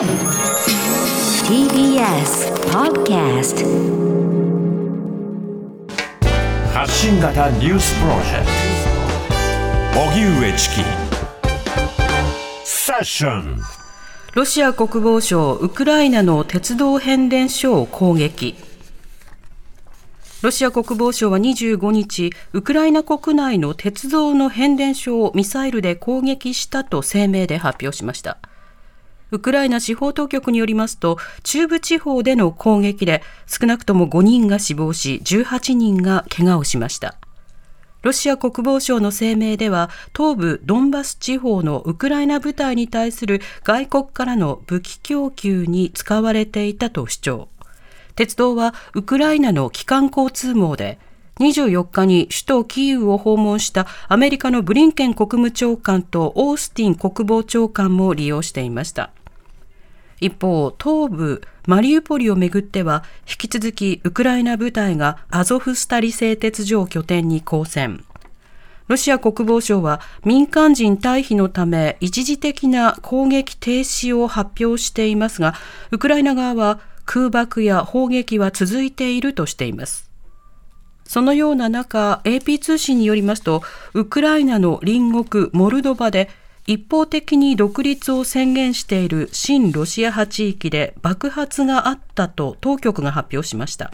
TBS Podcast 発信型ニュースプロジェクト。荻上チキ。セッション。ロシア国防省ウクライナの鉄道変電所を攻撃。ロシア国防省は25日、ウクライナ国内の鉄道の変電所をミサイルで攻撃したと声明で発表しました。ウクライナ司法当局によりますと、中部地方での攻撃で少なくとも5人が死亡し、18人が怪我をしました。ロシア国防省の声明では、東部ドンバス地方のウクライナ部隊に対する外国からの武器供給に使われていたと主張。鉄道はウクライナの基幹交通網で、24日に首都キーウを訪問したアメリカのブリンケン国務長官とオースティン国防長官も利用していました。一方、東部マリウポリをめぐっては、引き続きウクライナ部隊がアゾフスタリ製鉄所を拠点に抗戦。ロシア国防省は民間人退避のため一時的な攻撃停止を発表していますが、ウクライナ側は空爆や砲撃は続いているとしています。そのような中、AP 通信によりますと、ウクライナの隣国モルドバで一方的に独立を宣言している親ロシア派地域で爆発があったと当局が発表しました。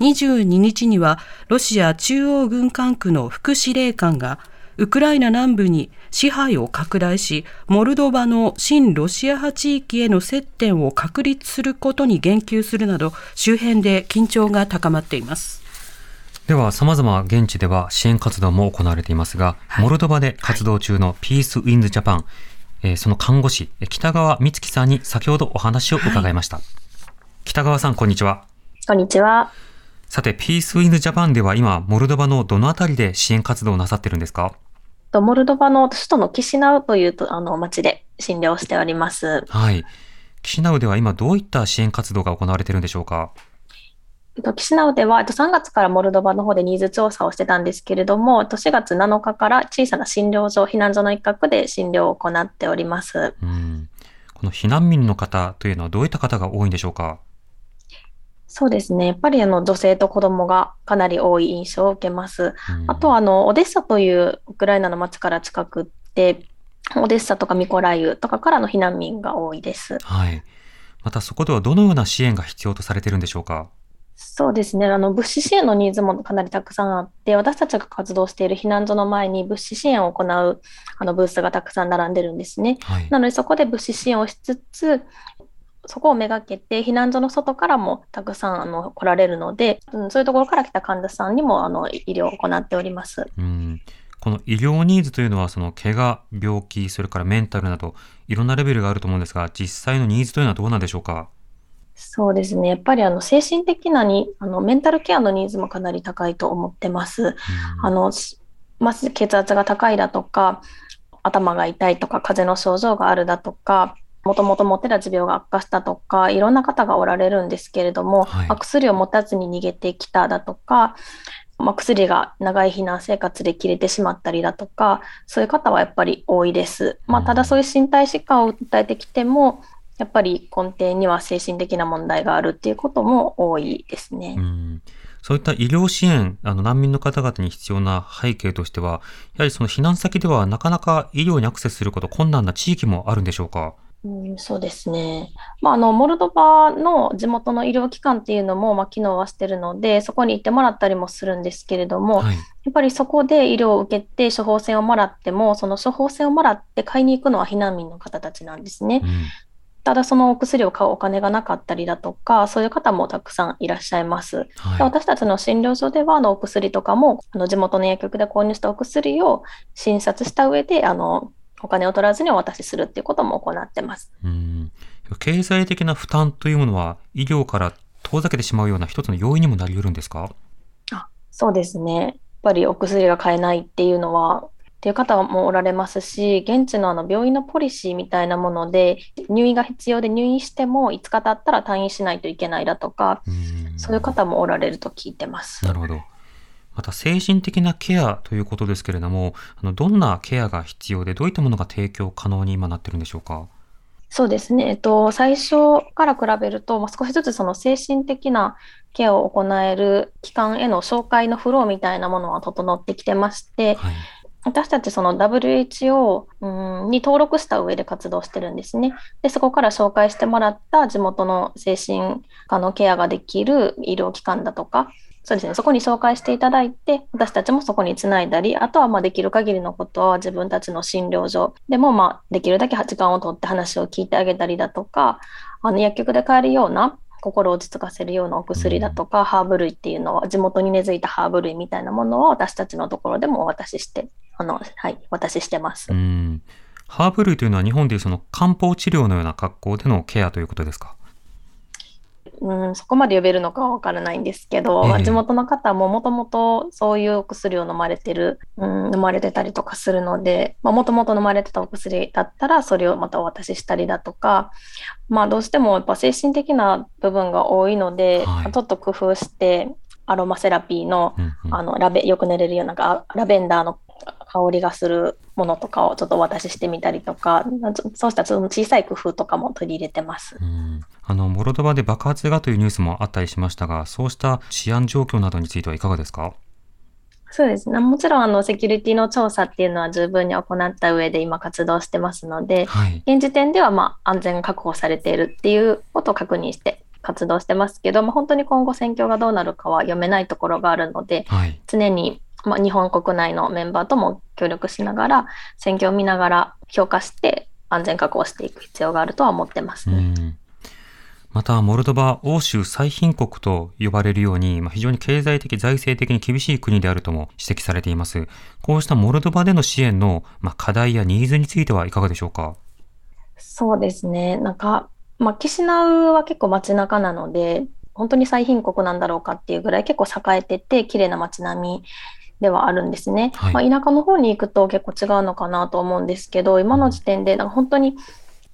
22日にはロシア中央軍管区の副司令官がウクライナ南部に支配を拡大し、モルドバの親ロシア派地域への接点を確立することに言及するなど、周辺で緊張が高まっています。では、様々現地では支援活動も行われていますが、はい、モルドバで活動中のピースウィンズジャパン、えー、その看護師、北川美月さんに先ほどお話を伺いました。はい、北川さん、こんにちは。こんにちは。さて、ピースウィンズジャパンでは今、モルドバのどのあたりで支援活動をなさってるんですか？とモルドバの首都のキシナウというあの町で診療しております。はい。キシナウでは今どういった支援活動が行われているんでしょうか？キシナウでは3月からモルドバの方でニーズ調査をしてたんですけれども、4月7日から小さな診療所、避難所の一角で診療を行っております。うんこの避難民の方というのはどういった方が多いんでしょうか？そうですね。やっぱりあの女性と子供がかなり多い印象を受けます。あとはあのオデッサというウクライナの町から近くって、オデッサとかミコライウとかからの避難民が多いです。はい。またそこではどのような支援が必要とされているんでしょうか？そうですね。あの物資支援のニーズもかなりたくさんあって、私たちが活動している避難所の前に物資支援を行うあのブースがたくさん並んでるんですね。はい、なのでそこで物資支援をしつつ、そこをめがけて避難所の外からもたくさんあの来られるので、うん、そういうところから来た患者さんにもあの医療を行っております。うんこの医療ニーズというのは、その怪我、病気、それからメンタルなど、いろんなレベルがあると思うんですが、実際のニーズというのはどうなんでしょうか？そうですね。やっぱりあの精神的なに、あのメンタルケアのニーズもかなり高いと思ってます。あの、まず血圧が高いだとか、頭が痛いとか、風邪の症状があるだとか、もともと持ってた持病が悪化したとか、いろんな方がおられるんですけれども、はい、薬を持たずに逃げてきただとか、まあ、薬が長い避難生活で切れてしまったりだとか、そういう方はやっぱり多いです。まあ、ただそういう身体疾患を訴えてきても、やっぱり根底には精神的な問題があるっていうことも多いですね。うんそういった医療支援、あの難民の方々に必要な背景としては、やはりその避難先ではなかなか医療にアクセスすること困難な地域もあるんでしょうか？うん、そうですね。まあ、あの、モルドバの地元の医療機関っていうのも、まあ、機能はしてるので、そこに行ってもらったりもするんですけれども、はい、やっぱりそこで医療を受けて処方箋をもらっても、その処方箋をもらって買いに行くのは避難民の方たちなんですね。うん、ただ、そのお薬を買うお金がなかったりだとか、そういう方もたくさんいらっしゃいます。はい、私たちの診療所では、あの、お薬とかも、あの、地元の薬局で購入したお薬を診察した上で、あの、お金を取らずにお渡しするっていうことも行ってます。うん経済的な負担というものは医療から遠ざけてしまうような一つの要因にもなり得るんですか？あそうですね。やっぱりお薬が買えないっていうのはっていう方もおられますし、現地のあの病院のポリシーみたいなもので、入院が必要で入院しても5日経ったら退院しないといけないだとか、そういう方もおられると聞いてます。なるほど。また精神的なケアということですけれども、あのどんなケアが必要で、どういったものが提供可能に今なってるんでしょうか？そうですね、えっと、最初から比べると、まあ、少しずつその精神的なケアを行える機関への紹介のフローみたいなものは整ってきてまして、はい。私たちその WHO うんに登録した上で活動してるんですね。で、そこから紹介してもらった地元の精神科のケアができる医療機関だとか、そうですね、そこに紹介していただいて、私たちもそこにつないだり、あとはまできる限りのことは自分たちの診療所でもまできるだけ時間を取って話を聞いてあげたりだとか、あの薬局で買えるような心を落ち着かせるようなお薬だとか、ハーブ類っていうのは地元に根付いたハーブ類みたいなものは私たちのところでもお渡しして、あの、はい、お渡ししてますう。ん。ハーブ類というのは日本でいうその漢方治療のような格好でのケアということですか？うん、そこまで呼べるのかは分からないんですけど、ええ地元の方ももともとそういうお薬を飲まれてる、うん、飲まれてたりとかするので、もともと飲まれてたお薬だったら、それをまたお渡ししたりだとか、まあどうしてもやっぱ精神的な部分が多いので、はいちょっと工夫して、アロマセラピーのうんうんあのラベよく寝れるようなあラベンダーの香りがするものとかをちょっとお渡ししてみたりとか、そうしたその小さい工夫とかも取り入れてます。うんあの、モルドバで爆発がというニュースもあったりしましたが、そうした治安状況などについてはいかがですか？そうですね。もちろんあのセキュリティの調査っていうのは十分に行った上で今活動してますので、はい。現時点ではまあ安全が確保されているっていうことを確認して活動してますけど、まあ、本当に今後戦況がどうなるかは読めないところがあるので、はい。常にまあ日本国内のメンバーとも協力しながら、戦況を見ながら評価して安全確保していく必要があるとは思ってますね。うんまた、モルドバ、欧州最貧国と呼ばれるように、まあ、非常に経済的、財政的に厳しい国であるとも指摘されています。こうしたモルドバでの支援の、まあ、課題やニーズについてはいかがでしょうか？そうですね。なんか、まあ、キシナウは結構街中なので、本当に最貧国なんだろうかっていうぐらい結構栄えてて、綺麗な街並みではあるんですね。はいまあ、田舎の方に行くと結構違うのかなと思うんですけど、今の時点で、なんか本当に、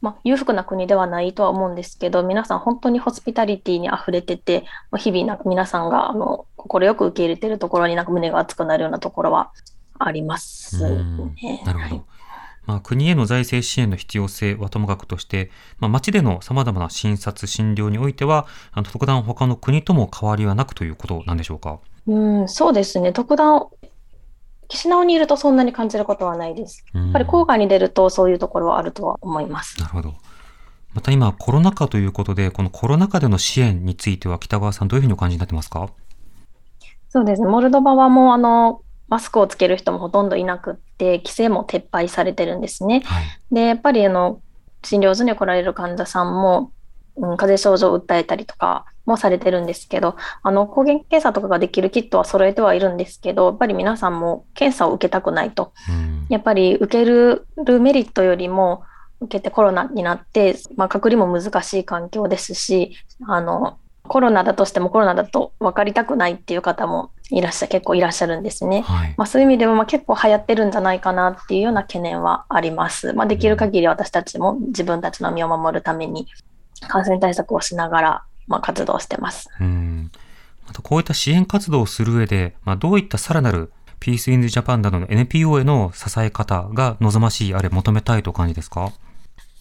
まあ、裕福な国ではないとは思うんですけど、皆さん本当にホスピタリティに溢れてて、まあ日々なんか皆さんがあの快く受け入れてるところになんか胸が熱くなるようなところはありますうんね。なるほど。はいまあ、国への財政支援の必要性はともかくとして、まあ、町での様々な診察、診療においては、あの特段他の国とも変わりはなくということなんでしょうか？うん、そうですね。特段、岸直にいるとそんなに感じることはないです。ややっぱり郊外に出るとそういうところはあるとは思います。なるほど。また今、コロナ禍ということで、このコロナ禍での支援については、北川さん、どういうふうにお感じになってますか？そうですね。モルドバはもうあの、マスクをつける人もほとんどいなくって、規制も撤廃されてるんですね。はい。で、やっぱりあの、診療所に来られる患者さんも、うん、風邪症状を訴えたりとかもされてるんですけど、あの、抗原検査とかができるキットは揃えてはいるんですけど、やっぱり皆さんも検査を受けたくないと。うんやっぱり受けるメリットよりも、受けてコロナになって、まあ、隔離も難しい環境ですし、あの、コロナだとしてもコロナだと分かりたくないっていう方もいらっしゃ、結構いらっしゃるんですね。はい。まあ、そういう意味でもまあ結構流行ってるんじゃないかなっていうような懸念はあります。まあ、できる限り私たちも自分たちの身を守るために感染対策をしながら、まあ、活動してます。うん。また、こういった支援活動をする上で、まあ、どういったさらなるピースインズジャパンなどの NPO への支え方が望ましい、あるいは求めたいとお感じですか？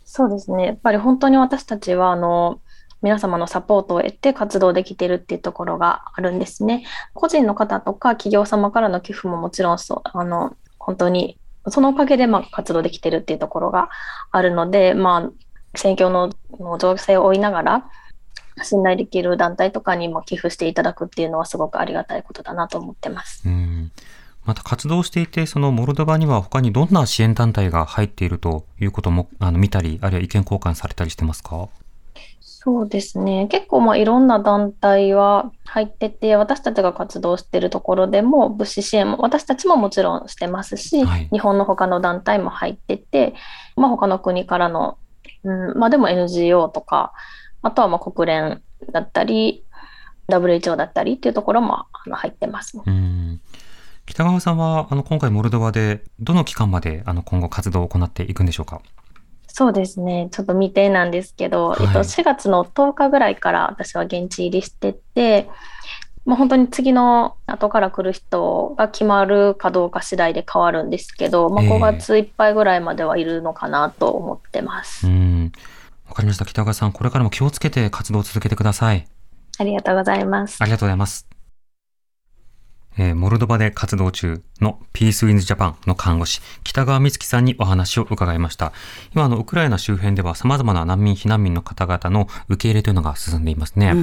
そうですね。やっぱり本当に私たちは、あの、皆様のサポートを得て活動できてるっていうところがあるんですね。個人の方とか企業様からの寄付ももちろんそう、あの、本当に、そのおかげでまあ活動できてるっていうところがあるので、まあ、選挙のの情勢を追いながら、信頼できる団体とかにも寄付していただくっていうのはすごくありがたいことだなと思ってます。うん。また活動していて、そのモルドバには他にどんな支援団体が入っているということもあの見たり、あるいは意見交換されたりしてますか？そうですね。結構まあいろんな団体は入ってて、私たちが活動しているところでも物資支援も私たちももちろんしてますし、はい日本の他の団体も入ってて、まあ他の国からの、うん、まあでも NGO とか、あとはまあ国連だったり、WHO だったりっていうところもあの入ってますね。うん。北川さんは、あの、今回モルドバで、どの期間まで、あの、今後活動を行っていくんでしょうか？そうですね。ちょっと未定なんですけど、はいえっと、4月の10日ぐらいから私は現地入りしてて、もう本当に次の後から来る人が決まるかどうか次第で変わるんですけど、まあ、ええ5月いっぱいぐらいまではいるのかなと思ってます。うん。わかりました。北川さん、これからも気をつけて活動を続けてください。ありがとうございます。ありがとうございます。えーモルドバで活動中のピースウィンズジャパンの看護師、北川美月さんにお話を伺いました。今、あの、ウクライナ周辺では様々な難民、避難民の方々の受け入れというのが進んでいますね。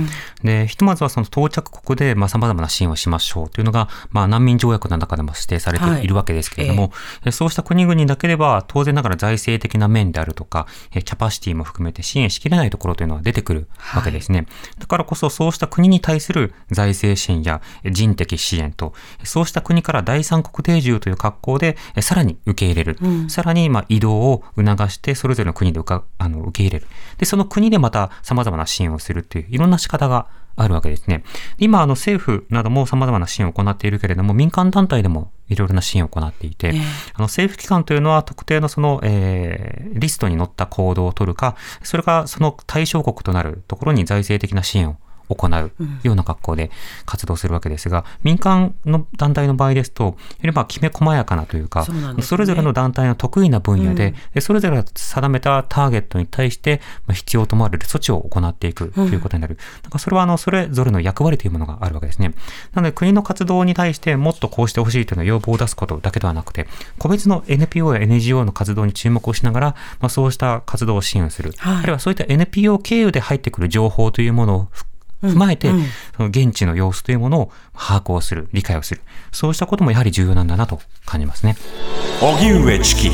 で、ひとまずはその到着国で、まあ、様々な支援をしましょうというのが、まあ、難民条約の中でも指定されているわけですけれども、えそうした国々だけでは、当然ながら財政的な面であるとか、えキャパシティも含めて支援しきれないところというのは出てくるわけですね。だからこそ、そうした国に対する財政支援やえ人的支援と、そうした国から第三国定住という格好で、えさらに受け入れる。さらに、まあ、移動を促して、それぞれの国であの受け入れる。で、その国でまた様々な支援をするっていう、いろんな仕方があるわけですね。今、あの、政府なども様々な支援を行っているけれども、民間団体でもいろいろな支援を行っていて、あの政府機関というのは特定のその、えーリストに載った行動を取るか、それがその対象国となるところに財政的な支援を行うような格好で活動するわけですが、民間の団体の場合ですと、よりまあきめ細やかなというか、それぞれの団体の得意な分野で、でそれぞれが定めたターゲットに対して、まあ必要と思われる措置を行っていくということになる。だからそれはあの、それぞれの役割というものがあるわけですね。なので国の活動に対してもっとこうしてほしいというのは要望を出すことだけではなくて、個別の NPO や NGO の活動に注目をしながら、まあ、そうした活動を支援する。はいあるいはそういった NPO 経由で入ってくる情報というものをふ踏まえて、うんその現地の様子というものを把握をする、理解をする。そうしたこともやはり重要なんだなと感じますね。荻上チキ